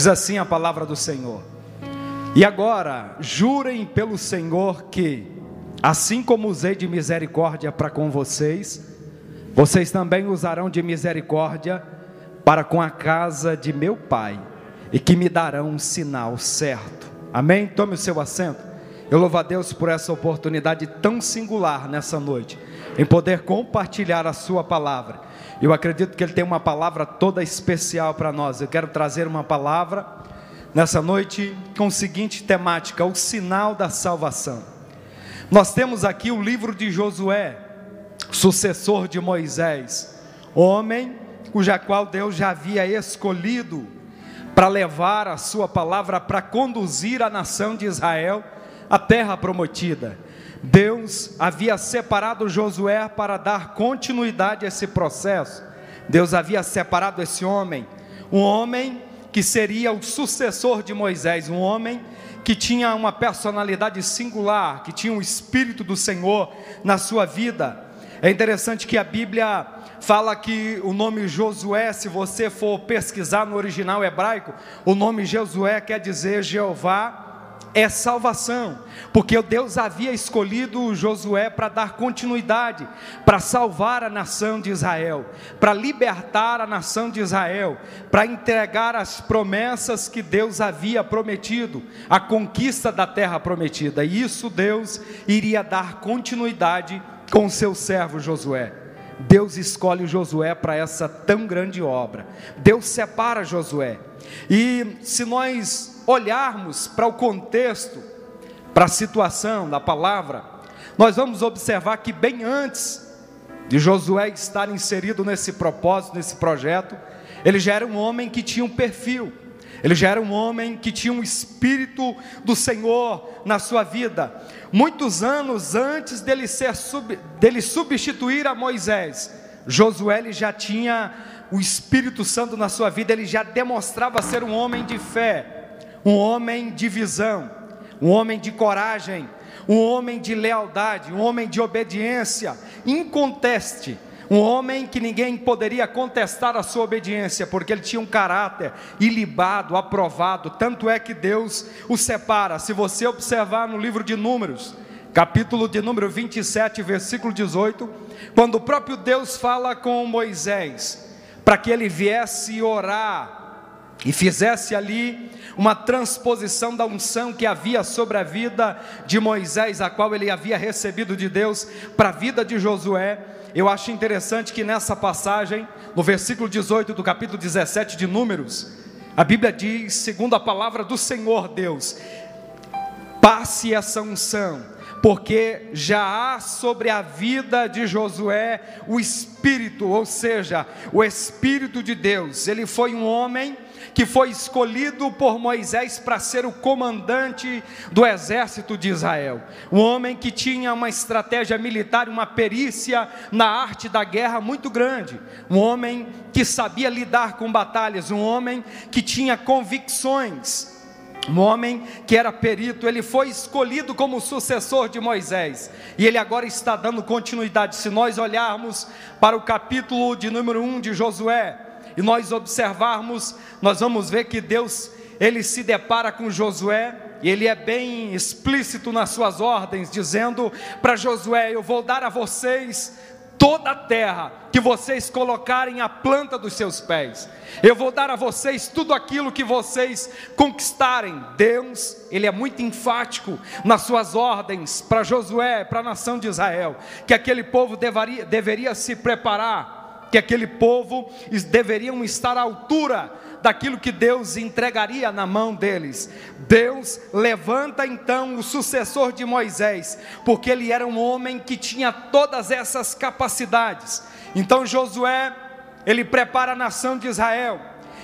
Diz assim a palavra do Senhor. E agora, jurem pelo Senhor que, assim como usei de misericórdia para com vocês, vocês também usarão de misericórdia para com a casa de meu Pai, e que me darão um sinal certo. Amém? Tome o seu assento. Eu louvo a Deus por essa oportunidade tão singular nessa noite, em poder compartilhar a Sua palavra. Eu acredito que Ele tem uma palavra toda especial para nós. Eu quero trazer uma palavra nessa noite com a seguinte temática: o sinal da salvação. Nós temos aqui o livro de Josué, sucessor de Moisés, homem cuja qual Deus já havia escolhido para levar a sua palavra para conduzir a nação de Israel à terra prometida. Deus havia separado Josué para dar continuidade a esse processo. Deus havia separado esse homem, um homem que seria o sucessor de Moisés, um homem que tinha uma personalidade singular, que tinha o espírito do Senhor na sua vida. É interessante que a Bíblia fala que o nome Josué, se você for pesquisar no original hebraico, o nome Josué quer dizer Jeová é salvação, porque Deus havia escolhido Josué para dar continuidade, para salvar a nação de Israel, para libertar a nação de Israel, para entregar as promessas que Deus havia prometido, a conquista da terra prometida, e isso Deus iria dar continuidade com seu servo Josué. Deus escolhe Josué para essa tão grande obra. Deus separa Josué. E se nós olharmos para o contexto, para a situação da palavra, nós vamos observar que bem antes de Josué estar inserido nesse propósito, nesse projeto, ele já era um homem que tinha um perfil, ele já era um homem que tinha um espírito do Senhor na sua vida. Muitos anos antes dele ser sub, dele substituir a Moisés, Josué já tinha o Espírito Santo na sua vida, ele já demonstrava ser um homem de fé um homem de visão, um homem de coragem, um homem de lealdade, um homem de obediência, inconteste, um homem que ninguém poderia contestar a sua obediência, porque ele tinha um caráter ilibado, aprovado, tanto é que Deus o separa. Se você observar no livro de Números, capítulo de número 27, versículo 18, quando o próprio Deus fala com Moisés, para que ele viesse orar e fizesse ali uma transposição da unção que havia sobre a vida de Moisés, a qual ele havia recebido de Deus, para a vida de Josué. Eu acho interessante que nessa passagem, no versículo 18 do capítulo 17 de Números, a Bíblia diz, segundo a palavra do Senhor Deus, passe essa unção, porque já há sobre a vida de Josué o Espírito, ou seja, o Espírito de Deus. Ele foi um homem que foi escolhido por Moisés para ser o comandante do exército de Israel. Um homem que tinha uma estratégia militar, uma perícia na arte da guerra muito grande. Um homem que sabia lidar com batalhas, um homem que tinha convicções. Um homem que era perito, ele foi escolhido como sucessor de Moisés, e ele agora está dando continuidade. Se nós olharmos para o capítulo de número 1 de Josué, e nós observarmos, nós vamos ver que Deus, ele se depara com Josué, e ele é bem explícito nas suas ordens, dizendo para Josué: Eu vou dar a vocês toda a terra que vocês colocarem a planta dos seus pés. Eu vou dar a vocês tudo aquilo que vocês conquistarem. Deus, ele é muito enfático nas suas ordens para Josué, para a nação de Israel, que aquele povo deveria, deveria se preparar que aquele povo deveriam estar à altura daquilo que Deus entregaria na mão deles. Deus levanta então o sucessor de Moisés, porque ele era um homem que tinha todas essas capacidades. Então Josué, ele prepara a nação de Israel.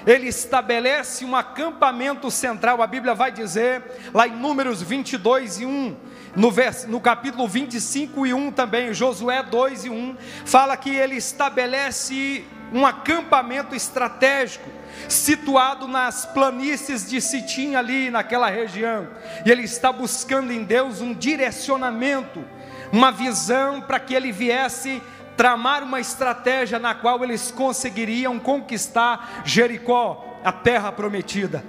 Ele estabelece um acampamento central, a Bíblia vai dizer, lá em Números 22 e 1, no, vers, no capítulo 25 e 1 também, Josué 2 e 1, fala que ele estabelece um acampamento estratégico, situado nas planícies de Sitim, ali naquela região, e ele está buscando em Deus um direcionamento, uma visão para que ele viesse tramar uma estratégia na qual eles conseguiriam conquistar Jericó, a terra prometida.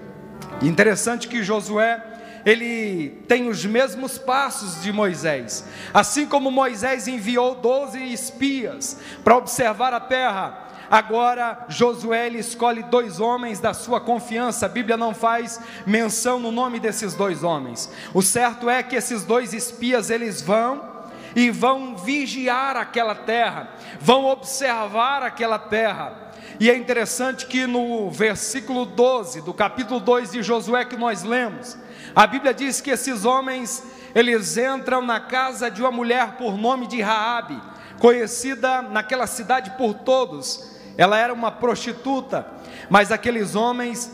Interessante que Josué ele tem os mesmos passos de Moisés. Assim como Moisés enviou doze espias para observar a terra, agora Josué escolhe dois homens da sua confiança. A Bíblia não faz menção no nome desses dois homens. O certo é que esses dois espias eles vão e vão vigiar aquela terra, vão observar aquela terra. E é interessante que no versículo 12 do capítulo 2 de Josué que nós lemos, a Bíblia diz que esses homens, eles entram na casa de uma mulher por nome de Raabe, conhecida naquela cidade por todos. Ela era uma prostituta, mas aqueles homens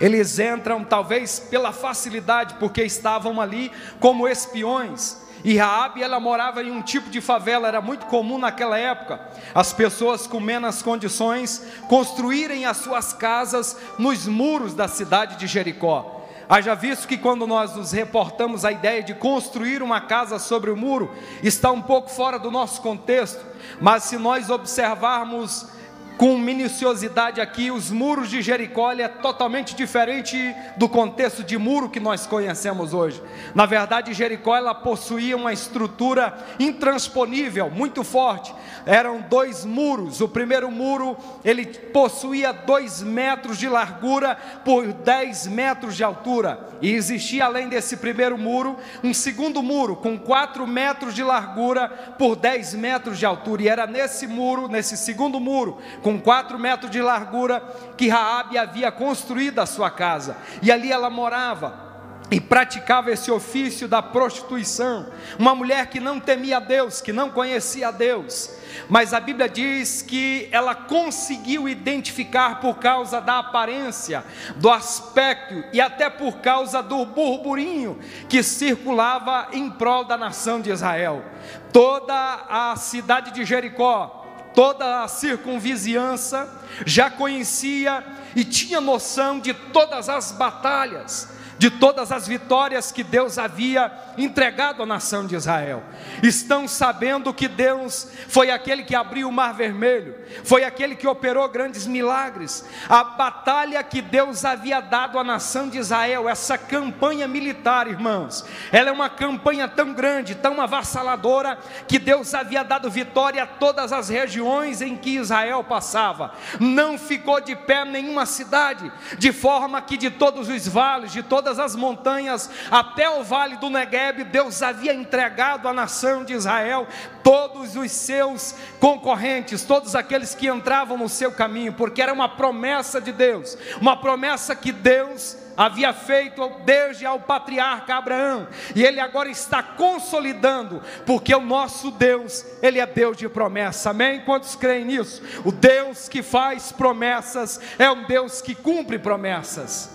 eles entram talvez pela facilidade, porque estavam ali como espiões. E Raabe ela morava em um tipo de favela, era muito comum naquela época. As pessoas com menos condições construírem as suas casas nos muros da cidade de Jericó. Haja visto que quando nós nos reportamos a ideia de construir uma casa sobre o muro, está um pouco fora do nosso contexto, mas se nós observarmos com minuciosidade aqui, os muros de Jericó é totalmente diferente do contexto de muro que nós conhecemos hoje. Na verdade, Jericó ela possuía uma estrutura intransponível, muito forte. Eram dois muros. O primeiro muro ele possuía dois metros de largura por dez metros de altura. E existia além desse primeiro muro um segundo muro com quatro metros de largura por dez metros de altura. E era nesse muro, nesse segundo muro com quatro metros de largura, que Raabe havia construído a sua casa, e ali ela morava e praticava esse ofício da prostituição, uma mulher que não temia Deus, que não conhecia Deus, mas a Bíblia diz que ela conseguiu identificar por causa da aparência, do aspecto e até por causa do burburinho que circulava em prol da nação de Israel. Toda a cidade de Jericó toda a circunvizinhança já conhecia e tinha noção de todas as batalhas de todas as vitórias que Deus havia entregado à nação de Israel. Estão sabendo que Deus foi aquele que abriu o mar vermelho, foi aquele que operou grandes milagres. A batalha que Deus havia dado à nação de Israel, essa campanha militar, irmãos, ela é uma campanha tão grande, tão avassaladora, que Deus havia dado vitória a todas as regiões em que Israel passava. Não ficou de pé nenhuma cidade, de forma que de todos os vales, de todas todas as montanhas, até o vale do Negueb, Deus havia entregado à nação de Israel todos os seus concorrentes, todos aqueles que entravam no seu caminho, porque era uma promessa de Deus, uma promessa que Deus havia feito desde ao patriarca Abraão, e ele agora está consolidando, porque o nosso Deus, ele é Deus de promessa. Amém? Quantos creem nisso? O Deus que faz promessas é um Deus que cumpre promessas.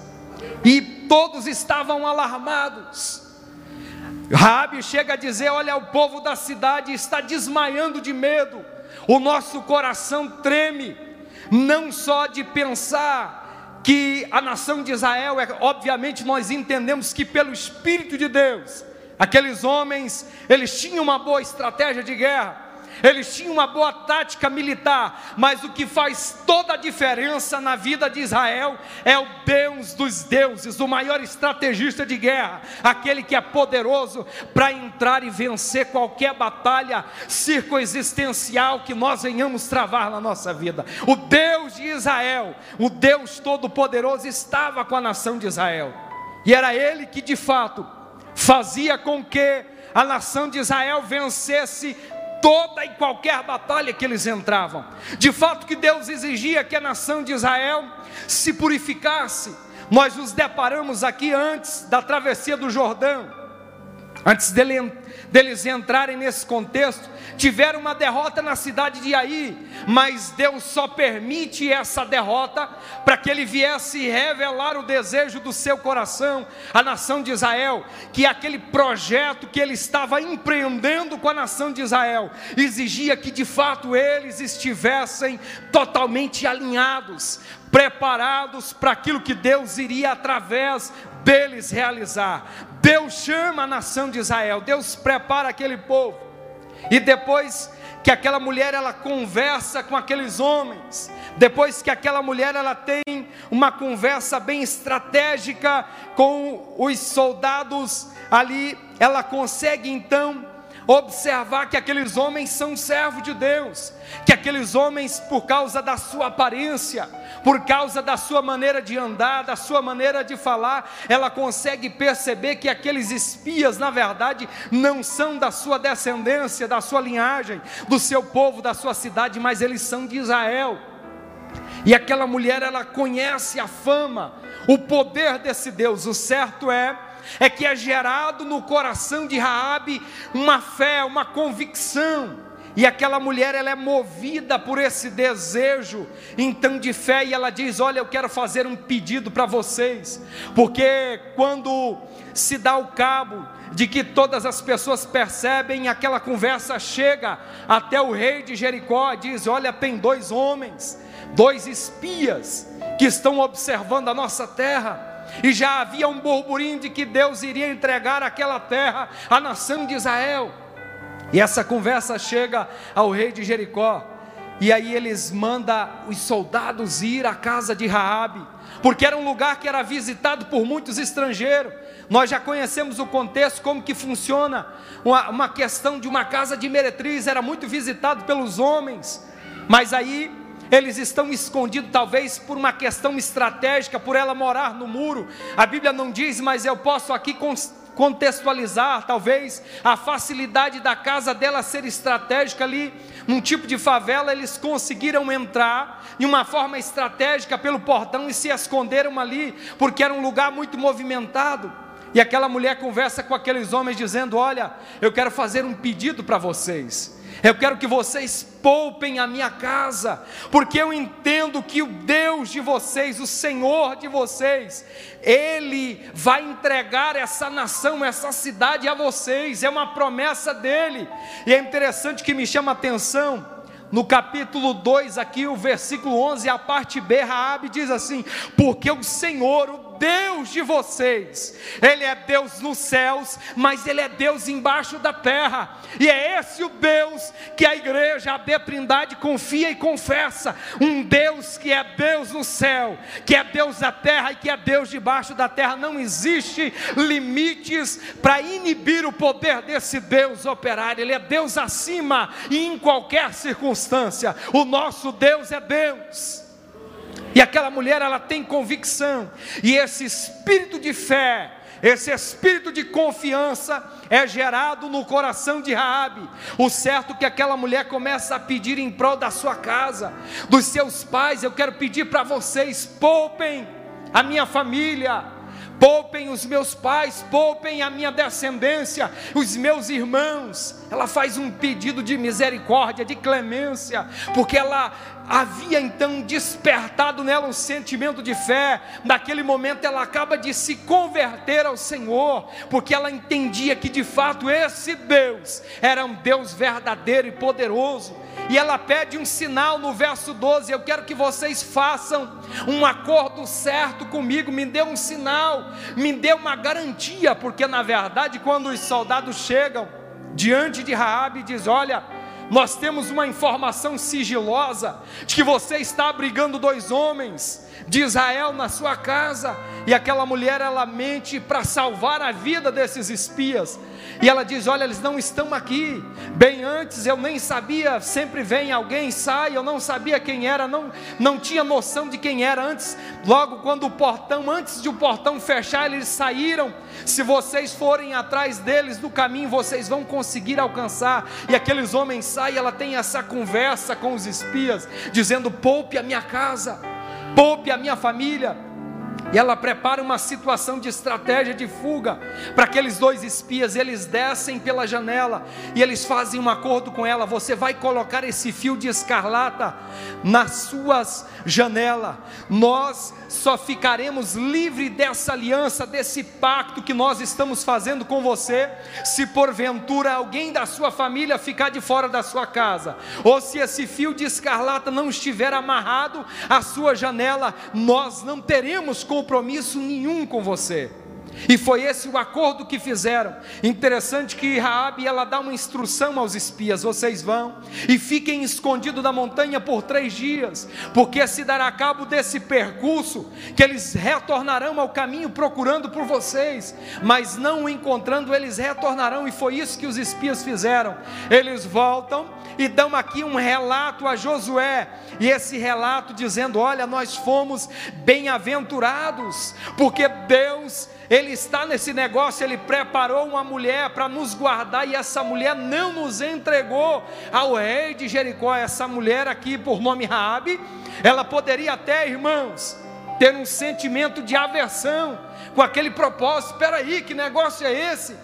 E todos estavam alarmados. Rabi chega a dizer: Olha, o povo da cidade está desmaiando de medo, o nosso coração treme, não só de pensar que a nação de Israel, é, obviamente nós entendemos que pelo Espírito de Deus, aqueles homens, eles tinham uma boa estratégia de guerra, eles tinham uma boa tática militar, mas o que faz toda a diferença na vida de Israel é o Deus dos deuses, o maior estrategista de guerra, aquele que é poderoso para entrar e vencer qualquer batalha circoexistencial que nós venhamos travar na nossa vida. O Deus de Israel, o Deus Todo-Poderoso, estava com a nação de Israel, e era ele que de fato fazia com que a nação de Israel vencesse toda e qualquer batalha que eles entravam. De fato, que Deus exigia que a nação de Israel se purificasse. Nós nos deparamos aqui antes da travessia do Jordão, antes dele deles entrarem nesse contexto, tiveram uma derrota na cidade de Aí, mas Deus só permite essa derrota para que ele viesse revelar o desejo do seu coração, a nação de Israel, que aquele projeto que ele estava empreendendo com a nação de Israel exigia que de fato eles estivessem totalmente alinhados, preparados para aquilo que Deus iria através deles realizar. Deus chama a nação de Israel, Deus prepara aquele povo, e depois que aquela mulher ela conversa com aqueles homens, depois que aquela mulher ela tem uma conversa bem estratégica com os soldados ali, ela consegue então observar que aqueles homens são servos de Deus, que aqueles homens, por causa da sua aparência, por causa da sua maneira de andar, da sua maneira de falar, ela consegue perceber que aqueles espias, na verdade, não são da sua descendência, da sua linhagem, do seu povo, da sua cidade, mas eles são de Israel. E aquela mulher, ela conhece a fama, o poder desse Deus. O certo é é que é gerado no coração de Raabe uma fé, uma convicção. E aquela mulher ela é movida por esse desejo, então de fé, e ela diz: Olha, eu quero fazer um pedido para vocês, porque quando se dá o cabo de que todas as pessoas percebem, aquela conversa chega até o rei de Jericó, diz: Olha, tem dois homens, dois espias que estão observando a nossa terra e já havia um burburinho de que Deus iria entregar aquela terra à nação de Israel. E essa conversa chega ao rei de Jericó, e aí eles mandam os soldados ir à casa de Raabe, porque era um lugar que era visitado por muitos estrangeiros. Nós já conhecemos o contexto, como que funciona uma, uma questão de uma casa de meretriz, era muito visitado pelos homens, mas aí eles estão escondidos, talvez por uma questão estratégica, por ela morar no muro. A Bíblia não diz, mas eu posso aqui contextualizar, talvez, a facilidade da casa dela ser estratégica ali, num tipo de favela, eles conseguiram entrar de uma forma estratégica pelo portão e se esconderam ali, porque era um lugar muito movimentado. E aquela mulher conversa com aqueles homens dizendo: Olha, eu quero fazer um pedido para vocês. Eu quero que vocês poupem a minha casa, porque eu entendo que o Deus de vocês, o Senhor de vocês, Ele vai entregar essa nação, essa cidade a vocês, é uma promessa dEle, e é interessante que me chama a atenção, no capítulo 2, aqui o versículo 11, a parte B, Raabe diz assim: Porque o Senhor, o Deus de vocês, Ele é Deus nos céus, mas Ele é Deus embaixo da terra, e é esse o Deus que a igreja, a Betrindade, confia e confessa: um Deus que é Deus no céu, que é Deus da terra e que é Deus debaixo da terra. Não existe limites para inibir o poder desse Deus operar, Ele é Deus acima e em qualquer circunstância, o nosso Deus é Deus. E aquela mulher, ela tem convicção, e esse espírito de fé, esse espírito de confiança é gerado no coração de Raabe. O certo é que aquela mulher começa a pedir em prol da sua casa, dos seus pais, eu quero pedir para vocês, poupem a minha família, poupem os meus pais, poupem a minha descendência, os meus irmãos. Ela faz um pedido de misericórdia, de clemência, porque ela havia então despertado nela um sentimento de fé. Naquele momento ela acaba de se converter ao Senhor, porque ela entendia que de fato esse Deus era um Deus verdadeiro e poderoso. E ela pede um sinal no verso 12: Eu quero que vocês façam um acordo certo comigo, me dê um sinal, me dê uma garantia, porque na verdade, quando os soldados chegam diante de Raabe e diz: Olha, nós temos uma informação sigilosa de que você está abrigando dois homens de Israel na sua casa, e aquela mulher ela mente para salvar a vida desses espias. E ela diz: Olha, eles não estão aqui. Bem antes eu nem sabia, sempre vem alguém, sai, eu não sabia quem era, não, não tinha noção de quem era. Antes, logo quando o portão, antes de o portão fechar, eles saíram. Se vocês forem atrás deles no caminho, vocês vão conseguir alcançar. E aqueles homens saem, ela tem essa conversa com os espias, dizendo: Poupe a minha casa poupe a minha família. E ela prepara uma situação de estratégia de fuga para aqueles dois espias. Eles descem pela janela e eles fazem um acordo com ela. Você vai colocar esse fio de escarlata nas suas janelas. Nós só ficaremos livres dessa aliança, desse pacto que nós estamos fazendo com você, se porventura alguém da sua família ficar de fora da sua casa, ou se esse fio de escarlata não estiver amarrado à sua janela, nós não teremos compromisso nenhum com você. E foi esse o acordo que fizeram. Interessante que Raabe ela dá uma instrução aos espias: vocês vão e fiquem escondidos na montanha por três dias, porque se dará cabo desse percurso que eles retornarão ao caminho procurando por vocês, mas não o encontrando eles retornarão. E foi isso que os espias fizeram. Eles voltam e dão aqui um relato a Josué, e esse relato dizendo: olha, nós fomos bem-aventurados, porque Deus ele está nesse negócio, ele preparou uma mulher para nos guardar e essa mulher não nos entregou ao rei de Jericó. Essa mulher aqui, por nome Raabe, ela poderia até, irmãos, ter um sentimento de aversão com aquele propósito. Espera aí, que negócio é esse?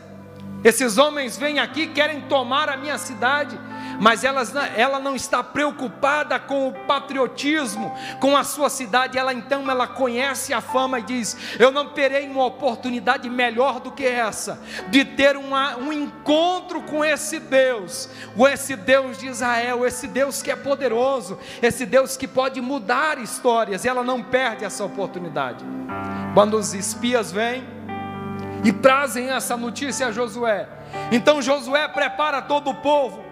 Esses homens vêm aqui querem tomar a minha cidade mas ela, ela não está preocupada com o patriotismo, com a sua cidade, ela então ela conhece a fama e diz: Eu não terei uma oportunidade melhor do que essa, de ter uma, um encontro com esse Deus, com esse Deus de Israel, esse Deus que é poderoso, esse Deus que pode mudar histórias, e ela não perde essa oportunidade. Quando os espias vêm, e trazem essa notícia a Josué. Então Josué prepara todo o povo,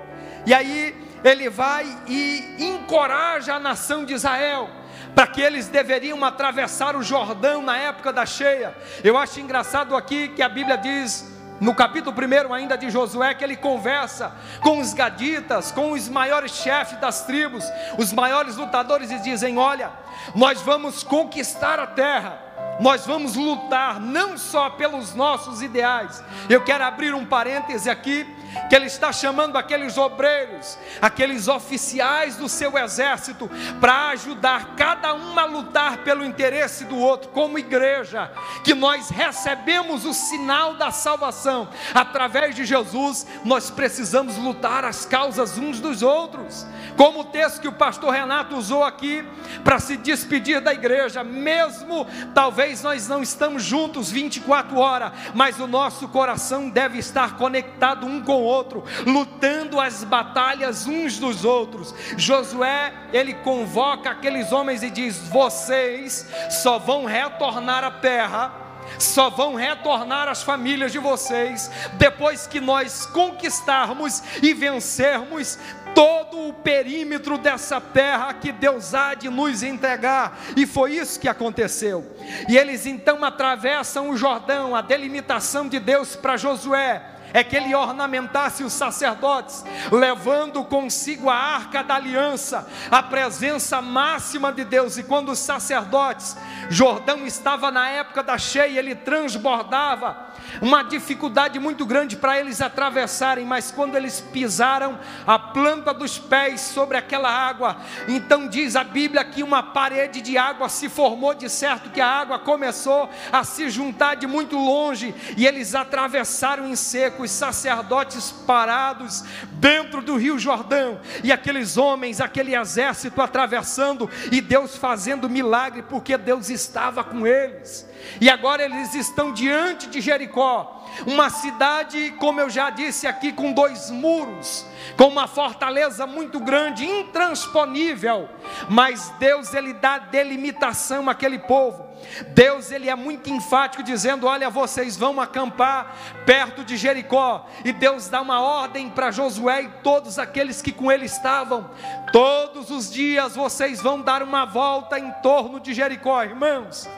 e aí ele vai e encoraja a nação de Israel para que eles deveriam atravessar o Jordão na época da cheia. Eu acho engraçado aqui que a Bíblia diz no capítulo 1 ainda de Josué, que ele conversa com os gaditas, com os maiores chefes das tribos, os maiores lutadores, e dizem: Olha, nós vamos conquistar a terra, nós vamos lutar não só pelos nossos ideais. Eu quero abrir um parêntese aqui que Ele está chamando aqueles obreiros, aqueles oficiais do seu exército, para ajudar cada um a lutar pelo interesse do outro, como igreja, que nós recebemos o sinal da salvação. Através de Jesus, nós precisamos lutar as causas uns dos outros, como o texto que o pastor Renato usou aqui para se despedir da igreja, mesmo talvez nós não estamos juntos 24 horas, mas o nosso coração deve estar conectado um com o outro, lutando as batalhas uns dos outros. Josué, ele convoca aqueles homens e diz: Vocês só vão retornar à terra só vão retornar as famílias de vocês depois que nós conquistarmos e vencermos todo o perímetro dessa terra que Deus há de nos entregar, e foi isso que aconteceu. E eles então atravessam o Jordão, a delimitação de Deus para Josué é que ele ornamentasse os sacerdotes, levando consigo a arca da aliança, a presença máxima de Deus. E quando os sacerdotes, Jordão estava na época da cheia, ele transbordava, uma dificuldade muito grande para eles atravessarem, mas quando eles pisaram a planta dos pés sobre aquela água, então diz a Bíblia que uma parede de água se formou, de certo que a água começou a se juntar de muito longe, e eles atravessaram em seco, os sacerdotes parados dentro do rio Jordão, e aqueles homens, aquele exército atravessando, e Deus fazendo milagre, porque Deus estava com eles. E agora eles estão diante de Jericó, uma cidade, como eu já disse aqui, com dois muros, com uma fortaleza muito grande, intransponível. Mas Deus ele dá delimitação àquele povo. Deus ele é muito enfático dizendo: "Olha, vocês vão acampar perto de Jericó". E Deus dá uma ordem para Josué e todos aqueles que com ele estavam. Todos os dias vocês vão dar uma volta em torno de Jericó, irmãos.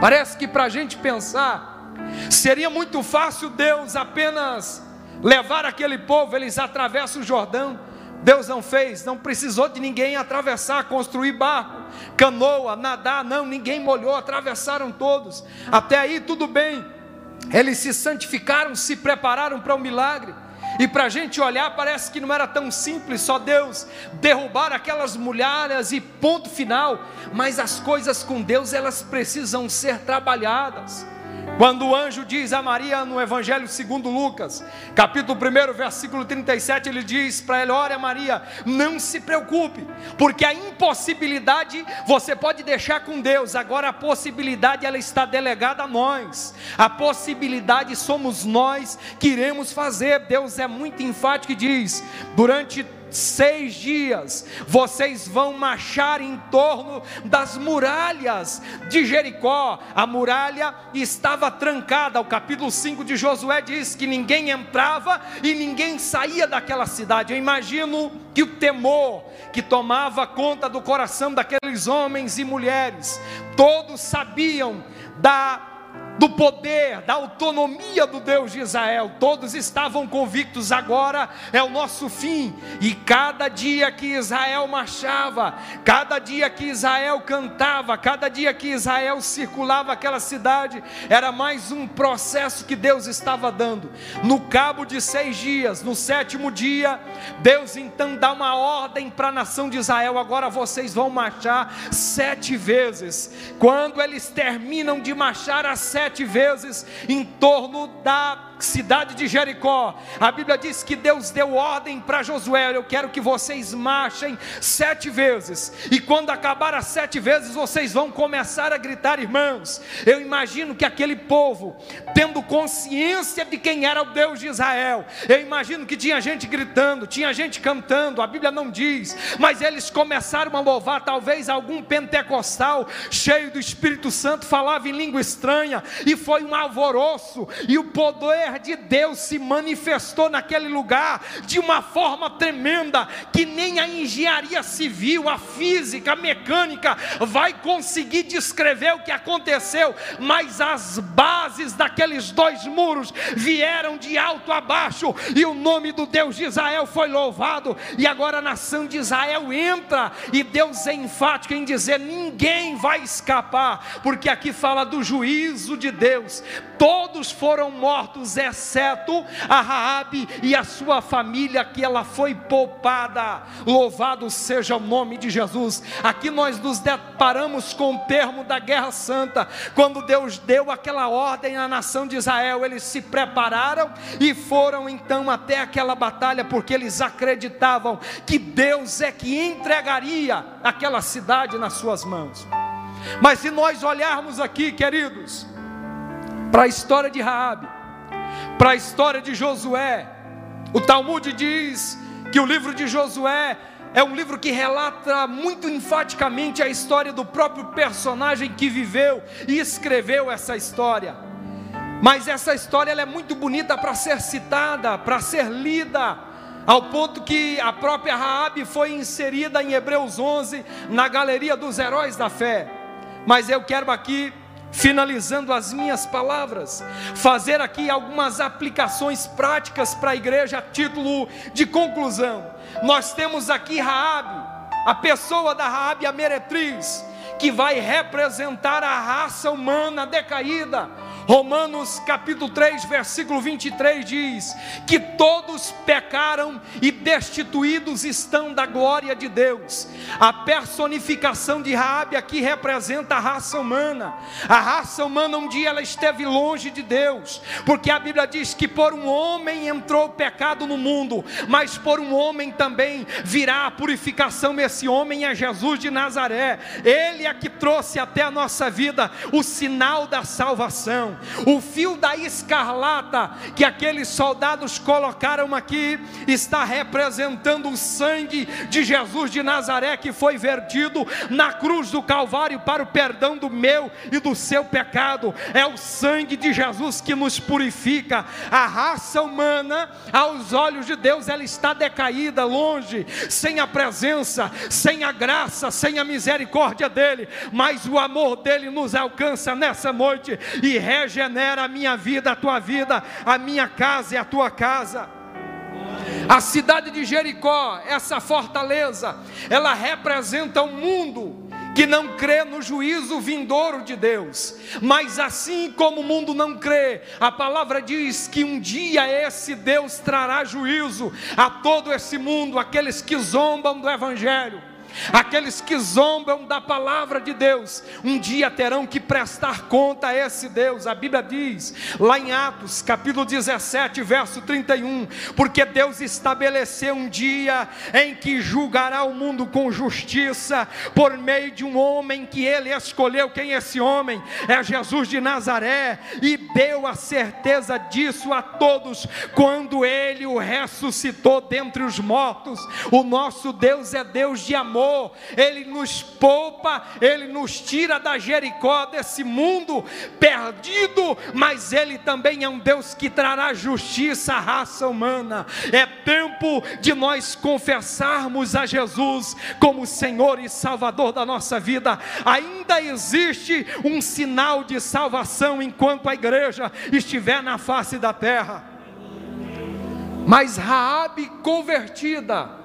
Parece que para a gente pensar, seria muito fácil Deus apenas levar aquele povo, eles atravessam o Jordão. Deus não fez, não precisou de ninguém atravessar, construir barco, canoa, nadar, não, ninguém molhou, atravessaram todos. Até aí tudo bem, eles se santificaram, se prepararam para o milagre. E para a gente olhar, parece que não era tão simples, só Deus derrubar aquelas muralhas e ponto final. Mas as coisas com Deus, elas precisam ser trabalhadas. Quando o anjo diz a Maria no Evangelho segundo Lucas, capítulo 1, versículo 37, ele diz para ela: Olha, Maria, não se preocupe, porque a impossibilidade você pode deixar com Deus, agora a possibilidade ela está delegada a nós. A possibilidade somos nós que iremos fazer. Deus é muito enfático e diz: durante seis dias vocês vão marchar em torno das muralhas de Jericó. A muralha estava trancada. O capítulo 5 de Josué diz que ninguém entrava e ninguém saía daquela cidade. Eu imagino que o temor que tomava conta do coração daqueles homens e mulheres, todos sabiam da do poder, da autonomia do Deus de Israel. Todos estavam convictos, agora é o nosso fim. E cada dia que Israel marchava, cada dia que Israel cantava, cada dia que Israel circulava aquela cidade, era mais um processo que Deus estava dando. No cabo de seis dias, no sétimo dia, Deus então dá uma ordem para a nação de Israel: agora vocês vão marchar sete vezes. Quando eles terminam de marchar sete sete vezes em torno da cidade de Jericó. A Bíblia diz que Deus deu ordem para Josué: Eu quero que vocês marchem sete vezes, e quando acabar as sete vezes, vocês vão começar a gritar, irmãos. Eu imagino que aquele povo, tendo consciência de quem era o Deus de Israel, eu imagino que tinha gente gritando, tinha gente cantando, a Bíblia não diz, mas eles começaram a louvar. Talvez algum pentecostal cheio do Espírito Santo falava em língua estranha, e foi um alvoroço, e o poder poder de Deus se manifestou naquele lugar de uma forma tremenda que nem a engenharia civil, a física, a mecânica vai conseguir descrever o que aconteceu, mas as bases daqueles dois muros vieram de alto a baixo e o nome do Deus de Israel foi louvado. E agora a nação de Israel entra e Deus é enfático em dizer: ninguém vai escapar, porque aqui fala do juízo de Deus. Todos foram mortos exceto a Raabe e a sua família, que ela foi poupada. Louvado seja o nome de Jesus. Aqui nós nos deparamos com o termo da guerra santa, quando Deus deu aquela ordem à nação de Israel, eles se prepararam e foram então até aquela batalha, porque eles acreditavam que Deus é que entregaria aquela cidade nas suas mãos. Mas se nós olharmos aqui, queridos, para a história de Raabe, para a história de Josué. O Talmud diz que o livro de Josué é um livro que relata muito enfaticamente a história do próprio personagem que viveu e escreveu essa história. Mas essa história é muito bonita para ser citada, para ser lida, ao ponto que a própria Raabe foi inserida em Hebreus 11 na galeria dos heróis da fé. Mas eu quero aqui finalizando as minhas palavras, fazer aqui algumas aplicações práticas para a igreja a título de conclusão. Nós temos aqui Raabe, a pessoa da Raabe a meretriz, que vai representar a raça humana decaída, Romanos capítulo 3, versículo 23 diz: Que todos pecaram e destituídos estão da glória de Deus. A personificação de Raabe aqui representa a raça humana. A raça humana um dia ela esteve longe de Deus, porque a Bíblia diz que por um homem entrou o pecado no mundo, mas por um homem também virá a purificação. Esse homem é Jesus de Nazaré. Ele é que trouxe até a nossa vida o sinal da salvação. O fio da escarlata que aqueles soldados colocaram aqui está representando o sangue de Jesus de Nazaré que foi vertido na cruz do Calvário para o perdão do meu e do seu pecado. É o sangue de Jesus que nos purifica. A raça humana, aos olhos de Deus, ela está decaída, longe, sem a presença, sem a graça, sem a misericórdia dele, mas o amor dele nos alcança nessa noite e regenera a minha vida, a tua vida, a minha casa e a tua casa. A cidade de Jericó, essa fortaleza, ela representa o um mundo que não crê no juízo vindouro de Deus. Mas assim como o mundo não crê, a palavra diz que um dia esse Deus trará juízo a todo esse mundo, aqueles que zombam do evangelho. Aqueles que zombam da palavra de Deus, um dia terão que prestar conta a esse Deus. A Bíblia diz, lá em Atos, capítulo 17, verso 31, porque Deus estabeleceu um dia em que julgará o mundo com justiça, por meio de um homem que ele escolheu. Quem é esse homem? É Jesus de Nazaré, e deu a certeza disso a todos quando ele o ressuscitou dentre os mortos. O nosso Deus é Deus de amor amor, Ele nos poupa, Ele nos tira da Jericó, desse mundo perdido, mas Ele também é um Deus que trará justiça à raça humana. É tempo de nós confessarmos a Jesus como Senhor e Salvador da nossa vida. Ainda existe um sinal de salvação enquanto a igreja estiver na face da terra. Mas Raabe convertida,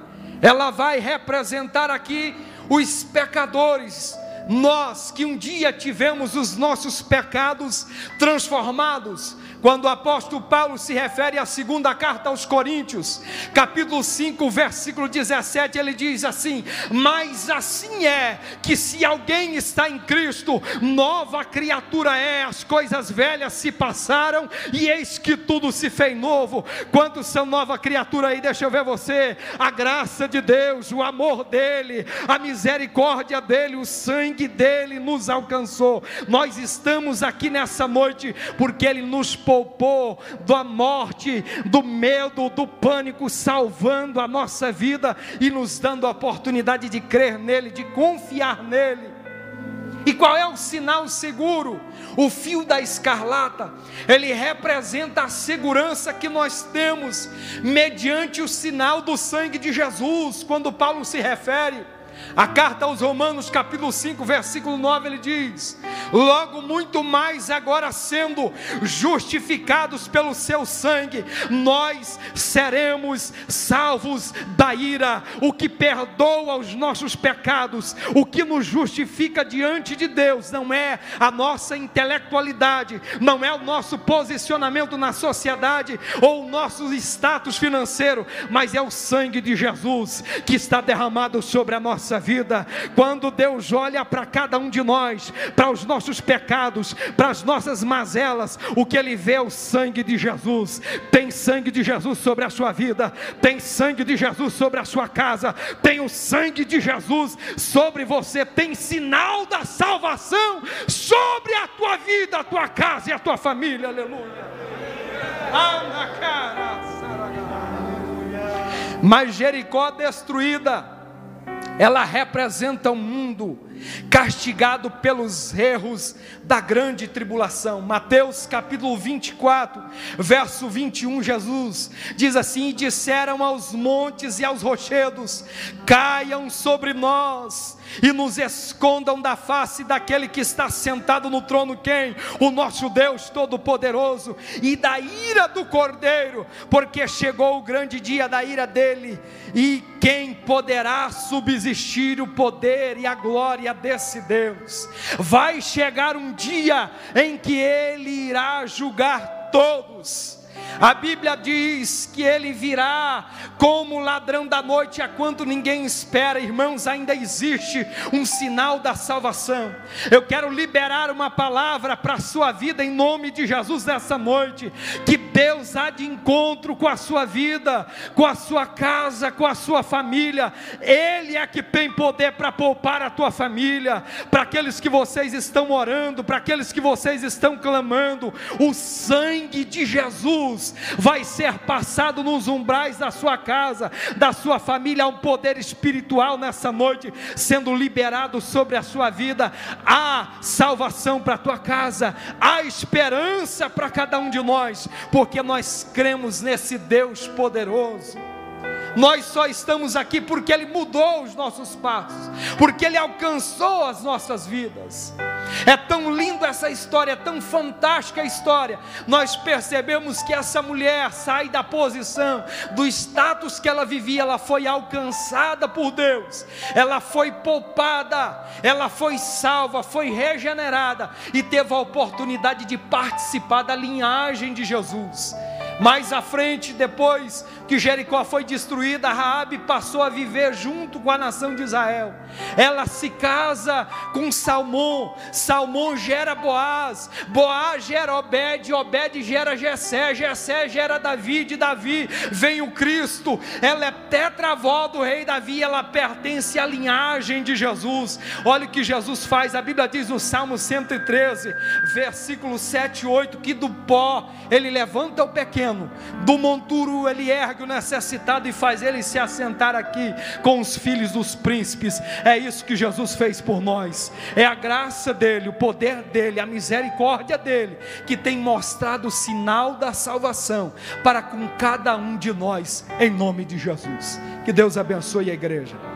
ela vai representar aqui os pecadores, nós que um dia tivemos os nossos pecados transformados, quando o apóstolo Paulo se refere à segunda carta aos Coríntios, capítulo 5, versículo 17, ele diz assim: Mas assim é que se alguém está em Cristo, nova criatura é, as coisas velhas se passaram e eis que tudo se fez novo. Quantos são nova criatura aí? Deixa eu ver você. A graça de Deus, o amor dele, a misericórdia dele, o sangue dele nos alcançou. Nós estamos aqui nessa noite porque ele nos poupou da morte, do medo, do pânico, salvando a nossa vida e nos dando a oportunidade de crer nele, de confiar nele. E qual é o sinal seguro? O fio da escarlata, ele representa a segurança que nós temos mediante o sinal do sangue de Jesus, quando Paulo se refere a carta aos Romanos, capítulo 5, versículo 9, ele diz: Logo muito mais agora sendo justificados pelo seu sangue, nós seremos salvos da ira, o que perdoa os nossos pecados, o que nos justifica diante de Deus, não é a nossa intelectualidade, não é o nosso posicionamento na sociedade ou o nosso status financeiro, mas é o sangue de Jesus que está derramado sobre a nossa nossa vida. Quando Deus olha para cada um de nós, para os nossos pecados, para as nossas mazelas, o que Ele vê é o sangue de Jesus. Tem sangue de Jesus sobre a sua vida, tem sangue de Jesus sobre a sua casa, tem o sangue de Jesus sobre você, tem sinal da salvação sobre a tua vida, a tua casa e a tua família. Aleluia. Mas Jericó destruída ela representa um mundo castigado pelos erros da grande tribulação. Mateus capítulo 24, verso 21, Jesus diz assim: E disseram aos montes e aos rochedos: Caiam sobre nós e nos escondam da face daquele que está sentado no trono, quem? O nosso Deus Todo-Poderoso, e da ira do Cordeiro, porque chegou o grande dia da ira dele, e quem poderá subsistir o poder e a glória desse Deus? Vai chegar um dia em que ele irá julgar todos a Bíblia diz que ele virá como ladrão da noite, a quanto ninguém espera, irmãos. Ainda existe um sinal da salvação. Eu quero liberar uma palavra para a sua vida em nome de Jesus nessa noite. Que Deus há de encontro com a sua vida, com a sua casa, com a sua família. Ele é que tem poder para poupar a tua família, para aqueles que vocês estão orando, para aqueles que vocês estão clamando. O sangue de Vai ser passado nos umbrais da sua casa, da sua família, há um poder espiritual nessa noite sendo liberado sobre a sua vida. Há salvação para a tua casa, há esperança para cada um de nós, porque nós cremos nesse Deus poderoso. Nós só estamos aqui porque Ele mudou os nossos passos, porque Ele alcançou as nossas vidas. É tão linda essa história, é tão fantástica a história. Nós percebemos que essa mulher sai da posição, do status que ela vivia, ela foi alcançada por Deus, ela foi poupada, ela foi salva, foi regenerada e teve a oportunidade de participar da linhagem de Jesus. Mais à frente, depois que Jericó foi destruída, Raabe passou a viver junto com a nação de Israel. Ela se casa com Salmão, Salmão gera Boaz, Boaz gera Obed, Obed gera Jessé, Jessé gera Davi, de Davi vem o Cristo. Ela é tetravó do rei Davi, ela pertence à linhagem de Jesus. Olha o que Jesus faz. A Bíblia diz no Salmo 113, versículo 7 e 8 que do pó ele levanta o pequeno pequeno, do monturo ele ergue o necessitado e faz ele se assentar aqui com os filhos dos príncipes. É isso que Jesus fez por nós. É a graça dele, o poder dele, a misericórdia dele que tem mostrado o sinal da salvação para com cada um de nós, em nome de Jesus. Que Deus abençoe a igreja.